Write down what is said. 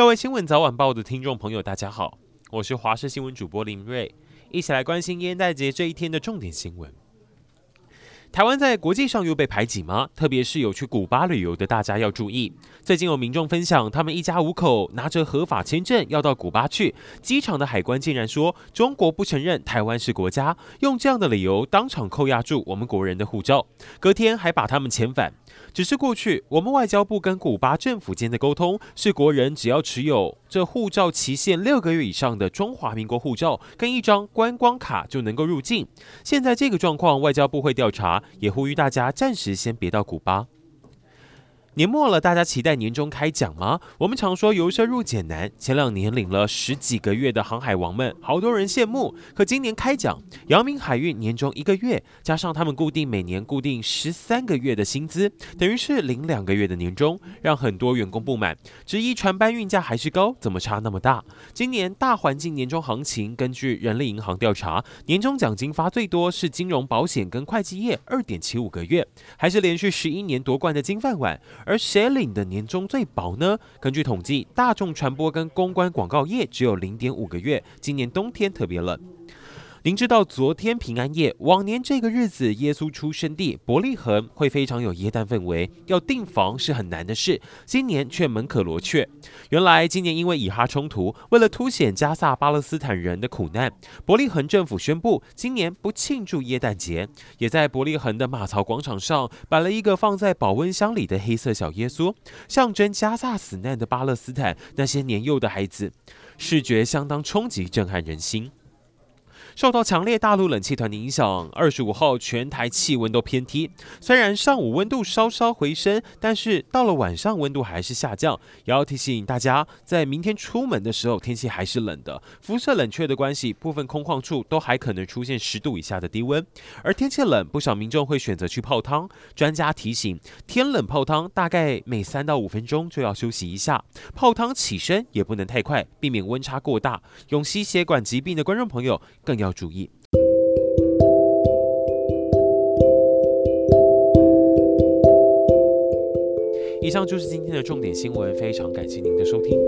各位新闻早晚报的听众朋友，大家好，我是华视新闻主播林瑞，一起来关心烟袋节这一天的重点新闻。台湾在国际上又被排挤吗？特别是有去古巴旅游的大家要注意。最近有民众分享，他们一家五口拿着合法签证要到古巴去，机场的海关竟然说中国不承认台湾是国家，用这样的理由当场扣押住我们国人的护照，隔天还把他们遣返。只是过去我们外交部跟古巴政府间的沟通是，国人只要持有这护照期限六个月以上的中华民国护照跟一张观光卡就能够入境。现在这个状况，外交部会调查。也呼吁大家暂时先别到古巴。年末了，大家期待年终开奖吗？我们常说由奢入俭难，前两年领了十几个月的航海王们，好多人羡慕。可今年开奖，阳明海运年终一个月，加上他们固定每年固定十三个月的薪资，等于是领两个月的年终，让很多员工不满，质疑船班运价还是高，怎么差那么大？今年大环境年终行情，根据人力银行调查，年终奖金发最多是金融保险跟会计业，二点七五个月，还是连续十一年夺冠的金饭碗。而谁领的年终最薄呢？根据统计，大众传播跟公关广告业只有零点五个月。今年冬天特别冷。您知道昨天平安夜，往年这个日子耶稣出生地伯利恒会非常有耶诞氛围，要订房是很难的事，今年却门可罗雀。原来今年因为以哈冲突，为了凸显加萨巴勒斯坦人的苦难，伯利恒政府宣布今年不庆祝耶诞节，也在伯利恒的马槽广场上摆了一个放在保温箱里的黑色小耶稣，象征加萨死难的巴勒斯坦那些年幼的孩子，视觉相当冲击，震撼人心。受到强烈大陆冷气团的影响，二十五号全台气温都偏低。虽然上午温度稍稍回升，但是到了晚上温度还是下降。也要提醒大家，在明天出门的时候，天气还是冷的。辐射冷却的关系，部分空旷处都还可能出现十度以下的低温。而天气冷，不少民众会选择去泡汤。专家提醒，天冷泡汤大概每三到五分钟就要休息一下。泡汤起身也不能太快，避免温差过大。有心血管疾病的观众朋友更要注意。以上就是今天的重点新闻，非常感谢您的收听。